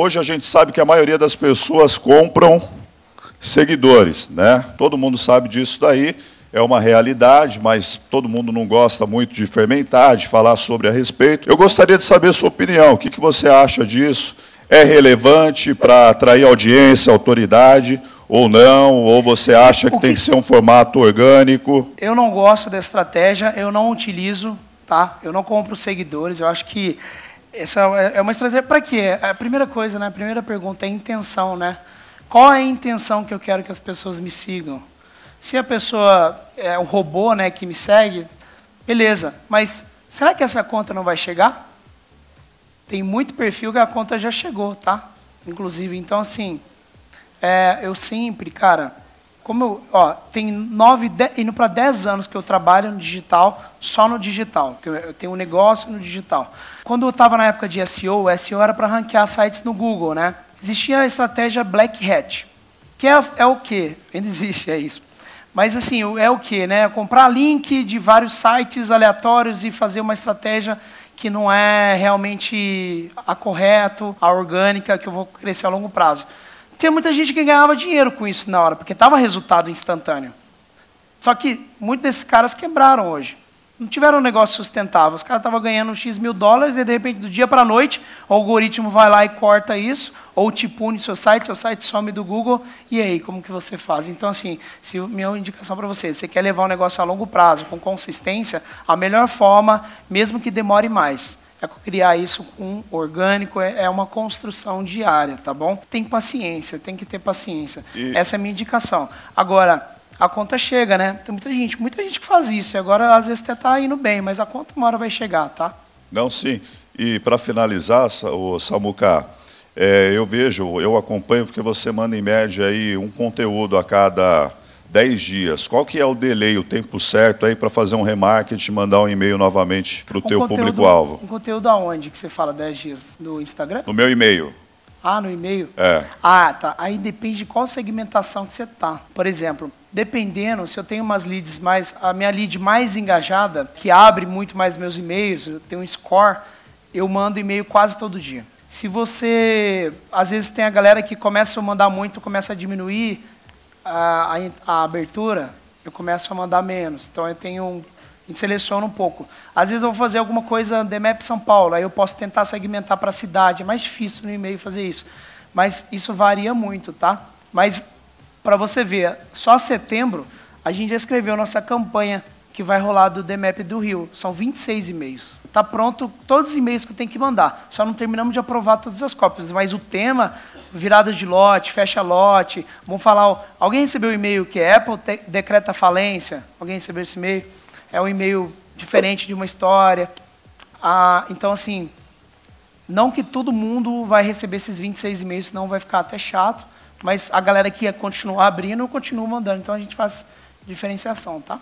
Hoje a gente sabe que a maioria das pessoas compram seguidores, né? Todo mundo sabe disso daí, é uma realidade, mas todo mundo não gosta muito de fermentar, de falar sobre a respeito. Eu gostaria de saber a sua opinião, o que, que você acha disso? É relevante para atrair audiência, autoridade, ou não? Ou você acha que, que tem que ser um formato orgânico? Eu não gosto dessa estratégia, eu não utilizo, tá? Eu não compro seguidores, eu acho que essa é uma estratégia para quê? A primeira coisa, né? A primeira pergunta é intenção, né? Qual é a intenção que eu quero que as pessoas me sigam? Se a pessoa é um robô, né, que me segue, beleza. Mas será que essa conta não vai chegar? Tem muito perfil que a conta já chegou, tá? Inclusive, então assim, é, eu sempre, cara, como eu, ó, tem nove, dez, indo para dez anos que eu trabalho no digital, só no digital, que eu, tenho um negócio no digital. Quando eu estava na época de SEO, o SEO era para ranquear sites no Google, né? Existia a estratégia Black Hat, que é, é o quê? Ainda existe, é isso. Mas assim, é o quê? Né? Comprar link de vários sites aleatórios e fazer uma estratégia que não é realmente a correta, a orgânica, que eu vou crescer a longo prazo. Tinha muita gente que ganhava dinheiro com isso na hora, porque estava resultado instantâneo. Só que muitos desses caras quebraram hoje não tiveram um negócio sustentável. Os caras estavam ganhando X mil dólares e, de repente, do dia para a noite, o algoritmo vai lá e corta isso, ou te pune seu site, seu site some do Google, e aí, como que você faz? Então, assim, se minha indicação para você, você quer levar um negócio a longo prazo, com consistência, a melhor forma, mesmo que demore mais, é criar isso com orgânico, é, é uma construção diária, tá bom? Tem paciência, tem que ter paciência. E... Essa é a minha indicação. Agora, a conta chega, né? Tem muita gente, muita gente que faz isso. E agora, às vezes, até está indo bem, mas a conta uma hora vai chegar, tá? Não, sim. E para finalizar, o Samuca, é, eu vejo, eu acompanho porque você manda em média aí um conteúdo a cada 10 dias. Qual que é o delay, o tempo certo aí para fazer um remarketing, mandar um e-mail novamente para o teu público-alvo? Um conteúdo aonde que você fala 10 dias? No Instagram? No meu e-mail. Ah, no e-mail? É. Ah, tá. Aí depende de qual segmentação que você tá. Por exemplo, dependendo, se eu tenho umas leads mais, a minha lead mais engajada, que abre muito mais meus e-mails, eu tenho um score, eu mando e-mail quase todo dia. Se você, às vezes tem a galera que começa a mandar muito, começa a diminuir a, a, abertura, eu começo a mandar menos. Então eu tenho um a gente seleciona um pouco. Às vezes eu vou fazer alguma coisa DMAP São Paulo, aí eu posso tentar segmentar para a cidade. É mais difícil no e-mail fazer isso. Mas isso varia muito, tá? Mas, para você ver, só setembro, a gente já escreveu nossa campanha que vai rolar do DMAP do Rio. São 26 e-mails. Está pronto todos os e-mails que tenho que mandar. Só não terminamos de aprovar todas as cópias. Mas o tema, virada de lote, fecha lote. Vamos falar. Alguém recebeu o e-mail que é Apple decreta falência? Alguém recebeu esse e-mail? é um e-mail diferente de uma história. Ah, então, assim, não que todo mundo vai receber esses 26 e-mails, senão vai ficar até chato, mas a galera que ia continuar abrindo, continua mandando. Então, a gente faz diferenciação, tá?